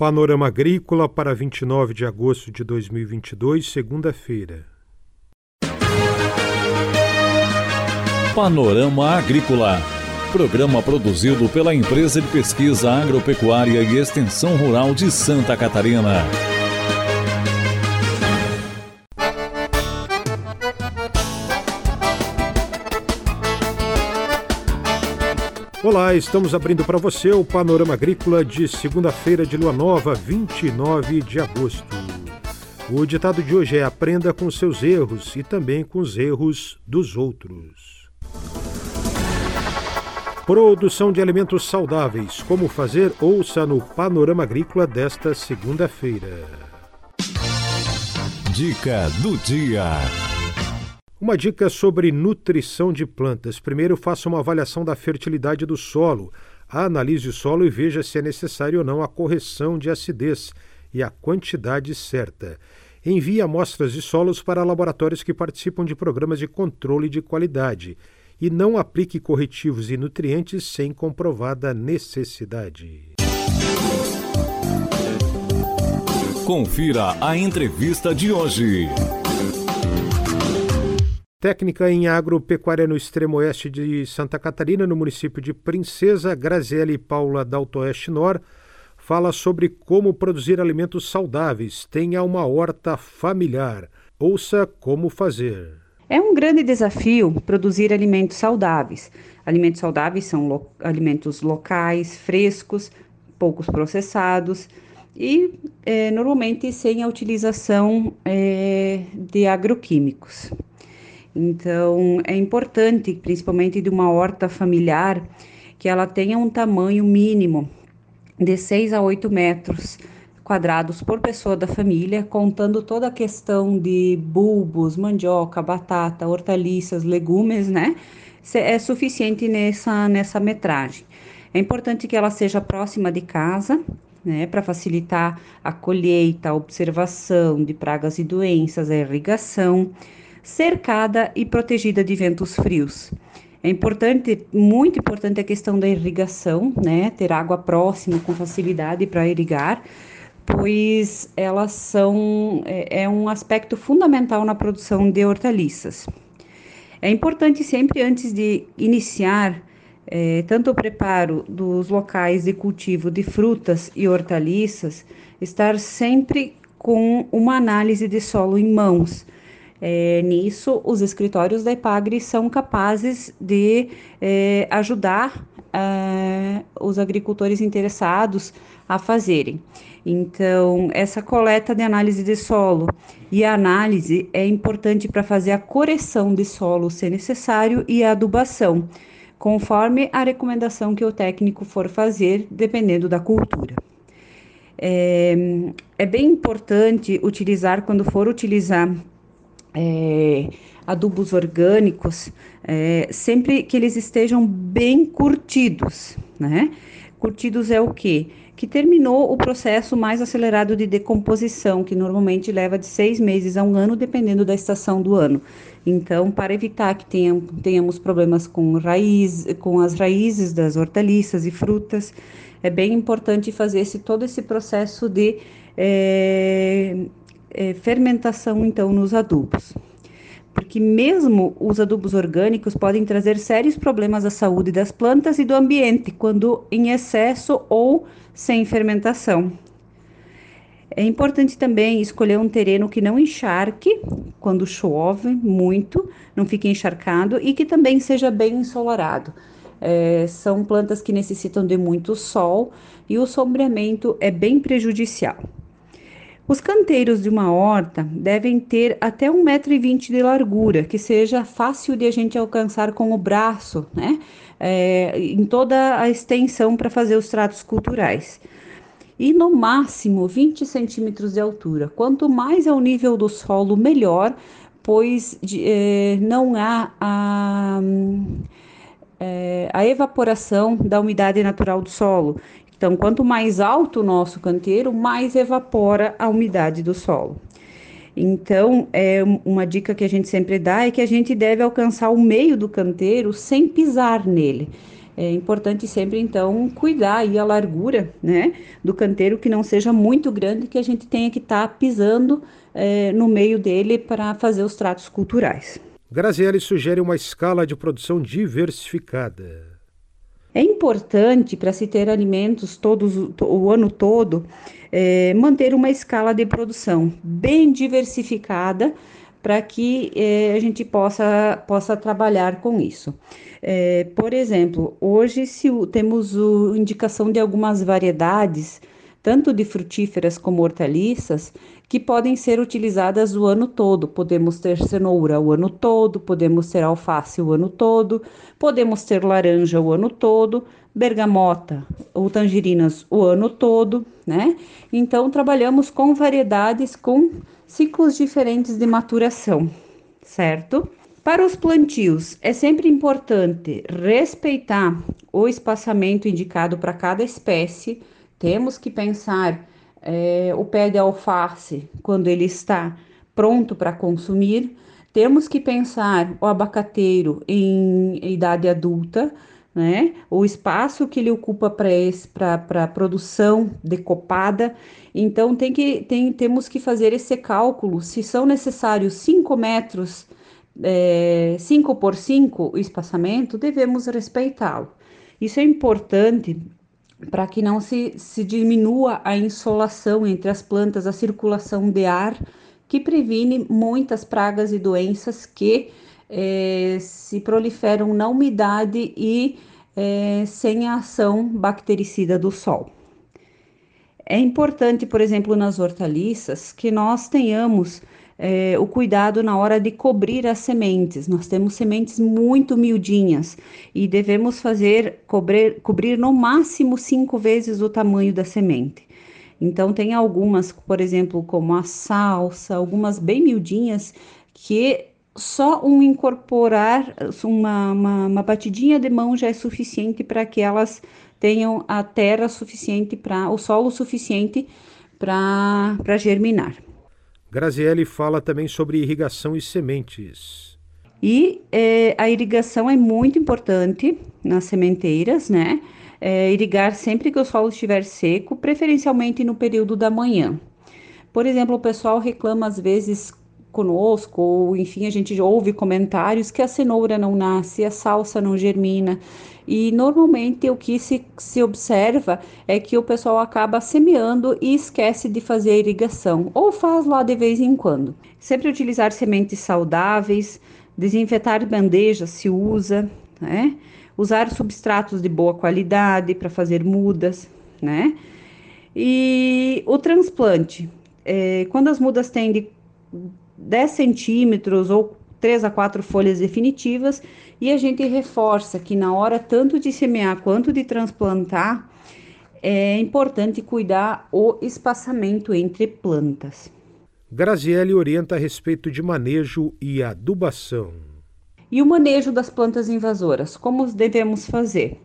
Panorama Agrícola para 29 de agosto de 2022, segunda-feira. Panorama Agrícola. Programa produzido pela Empresa de Pesquisa Agropecuária e Extensão Rural de Santa Catarina. Olá, estamos abrindo para você o Panorama Agrícola de segunda-feira de lua nova, 29 de agosto. O ditado de hoje é: aprenda com seus erros e também com os erros dos outros. Produção de alimentos saudáveis. Como fazer? Ouça no Panorama Agrícola desta segunda-feira. Dica do dia. Uma dica sobre nutrição de plantas. Primeiro, faça uma avaliação da fertilidade do solo. Analise o solo e veja se é necessário ou não a correção de acidez e a quantidade certa. Envie amostras de solos para laboratórios que participam de programas de controle de qualidade e não aplique corretivos e nutrientes sem comprovada necessidade. Confira a entrevista de hoje. Técnica em agropecuária no extremo oeste de Santa Catarina, no município de Princesa, Graziele Paula Daltoeste Nor, fala sobre como produzir alimentos saudáveis. Tenha uma horta familiar. Ouça como fazer. É um grande desafio produzir alimentos saudáveis. Alimentos saudáveis são lo alimentos locais, frescos, poucos processados e é, normalmente sem a utilização é, de agroquímicos. Então, é importante, principalmente de uma horta familiar, que ela tenha um tamanho mínimo de 6 a 8 metros quadrados por pessoa da família, contando toda a questão de bulbos, mandioca, batata, hortaliças, legumes, né? É suficiente nessa, nessa metragem. É importante que ela seja próxima de casa, né, para facilitar a colheita, a observação de pragas e doenças, a irrigação cercada e protegida de ventos frios. É importante, muito importante a questão da irrigação, né? Ter água próxima com facilidade para irrigar, pois elas são é, é, um aspecto fundamental na produção de hortaliças. É importante sempre antes de iniciar é, tanto o preparo dos locais de cultivo de frutas e hortaliças, estar sempre com uma análise de solo em mãos é, nisso, os escritórios da EPAGRE são capazes de é, ajudar é, os agricultores interessados a fazerem. Então, essa coleta de análise de solo e a análise é importante para fazer a correção de solo, se necessário, e a adubação, conforme a recomendação que o técnico for fazer, dependendo da cultura. É, é bem importante utilizar, quando for utilizar é, adubos orgânicos, é, sempre que eles estejam bem curtidos, né? Curtidos é o quê? Que terminou o processo mais acelerado de decomposição, que normalmente leva de seis meses a um ano, dependendo da estação do ano. Então, para evitar que tenham, tenhamos problemas com, raiz, com as raízes das hortaliças e frutas, é bem importante fazer esse, todo esse processo de é, é, fermentação então nos adubos. Porque mesmo os adubos orgânicos podem trazer sérios problemas à saúde das plantas e do ambiente quando em excesso ou sem fermentação. É importante também escolher um terreno que não encharque quando chove muito, não fique encharcado e que também seja bem ensolarado. É, são plantas que necessitam de muito sol e o sombreamento é bem prejudicial. Os canteiros de uma horta devem ter até 1,20m de largura, que seja fácil de a gente alcançar com o braço, né? É, em toda a extensão para fazer os tratos culturais. E no máximo 20 centímetros de altura. Quanto mais é o nível do solo, melhor, pois de, é, não há a, é, a evaporação da umidade natural do solo. Então, quanto mais alto o nosso canteiro, mais evapora a umidade do solo. Então, é uma dica que a gente sempre dá é que a gente deve alcançar o meio do canteiro sem pisar nele. É importante sempre, então, cuidar aí a largura, né, do canteiro que não seja muito grande, que a gente tenha que estar tá pisando é, no meio dele para fazer os tratos culturais. Graziele sugere uma escala de produção diversificada. É importante para se ter alimentos todos o ano todo é, manter uma escala de produção bem diversificada para que é, a gente possa, possa trabalhar com isso. É, por exemplo, hoje se temos o, indicação de algumas variedades, tanto de frutíferas como hortaliças, que podem ser utilizadas o ano todo. Podemos ter cenoura o ano todo, podemos ter alface o ano todo, podemos ter laranja o ano todo, bergamota ou tangerinas o ano todo, né? Então trabalhamos com variedades com ciclos diferentes de maturação, certo? Para os plantios, é sempre importante respeitar o espaçamento indicado para cada espécie. Temos que pensar é, o pé de alface quando ele está pronto para consumir. Temos que pensar o abacateiro em idade adulta, né? O espaço que ele ocupa para a produção decopada. Então, tem que, tem, temos que fazer esse cálculo. Se são necessários 5 metros, 5 é, por 5 o espaçamento, devemos respeitá-lo. Isso é importante para que não se, se diminua a insolação entre as plantas, a circulação de ar, que previne muitas pragas e doenças que é, se proliferam na umidade e é, sem a ação bactericida do sol. É importante, por exemplo, nas hortaliças, que nós tenhamos é, o cuidado na hora de cobrir as sementes. Nós temos sementes muito miudinhas e devemos fazer cobrir, cobrir no máximo cinco vezes o tamanho da semente. Então, tem algumas, por exemplo, como a salsa, algumas bem miudinhas, que só um incorporar, uma, uma, uma batidinha de mão já é suficiente para que elas tenham a terra suficiente para, o solo suficiente para germinar. Graziele fala também sobre irrigação e sementes. E é, a irrigação é muito importante nas sementeiras, né? É, irrigar sempre que o solo estiver seco, preferencialmente no período da manhã. Por exemplo, o pessoal reclama às vezes conosco, ou enfim, a gente ouve comentários que a cenoura não nasce, a salsa não germina. E normalmente o que se, se observa é que o pessoal acaba semeando e esquece de fazer a irrigação, ou faz lá de vez em quando. Sempre utilizar sementes saudáveis, desinfetar bandejas se usa, né? Usar substratos de boa qualidade para fazer mudas, né? E o transplante, é, quando as mudas têm de 10 centímetros ou 3 a 4 folhas definitivas, e a gente reforça que na hora tanto de semear quanto de transplantar, é importante cuidar o espaçamento entre plantas. Graziele orienta a respeito de manejo e adubação. E o manejo das plantas invasoras, como devemos fazer?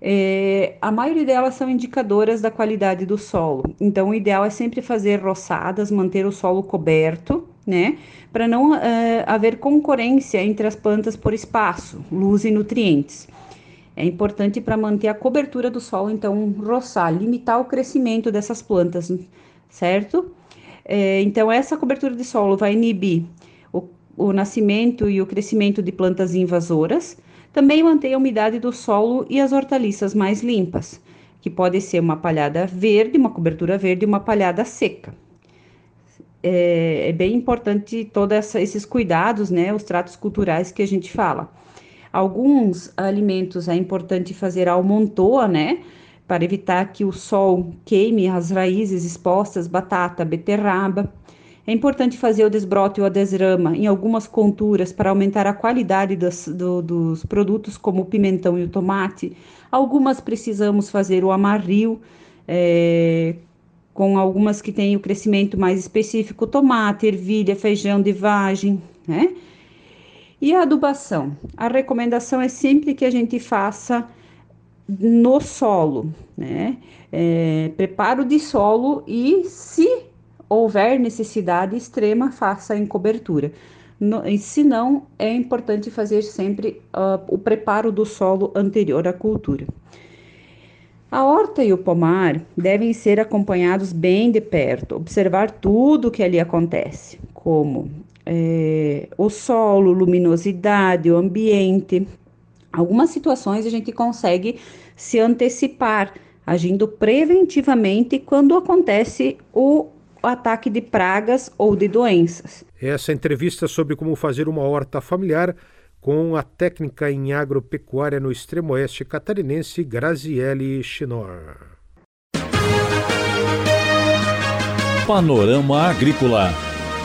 É, a maioria delas são indicadoras da qualidade do solo, então o ideal é sempre fazer roçadas, manter o solo coberto né? Para não uh, haver concorrência entre as plantas por espaço, luz e nutrientes. É importante para manter a cobertura do solo, então, roçar, limitar o crescimento dessas plantas, certo? É, então, essa cobertura de solo vai inibir o, o nascimento e o crescimento de plantas invasoras, também mantém a umidade do solo e as hortaliças mais limpas, que pode ser uma palhada verde, uma cobertura verde e uma palhada seca é, é bem importante todos esses cuidados, né, os tratos culturais que a gente fala. Alguns alimentos é importante fazer almontoa, né, para evitar que o sol queime as raízes expostas, batata, beterraba. É importante fazer o desbrote ou a desrama em algumas culturas para aumentar a qualidade dos, do, dos produtos, como o pimentão e o tomate. Algumas precisamos fazer o amarrio, é, com algumas que têm o crescimento mais específico, tomate, ervilha, feijão de vagem, né? E a adubação? A recomendação é sempre que a gente faça no solo, né? É, preparo de solo e, se houver necessidade extrema, faça em cobertura. No, se não, é importante fazer sempre uh, o preparo do solo anterior à cultura. A horta e o pomar devem ser acompanhados bem de perto, observar tudo o que ali acontece, como é, o solo, luminosidade, o ambiente. Algumas situações a gente consegue se antecipar, agindo preventivamente quando acontece o ataque de pragas ou de doenças. Essa entrevista sobre como fazer uma horta familiar com a técnica em agropecuária no extremo oeste catarinense Graziele Chinor. Panorama Agrícola.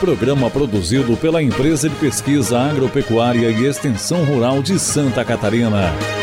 Programa produzido pela Empresa de Pesquisa Agropecuária e Extensão Rural de Santa Catarina.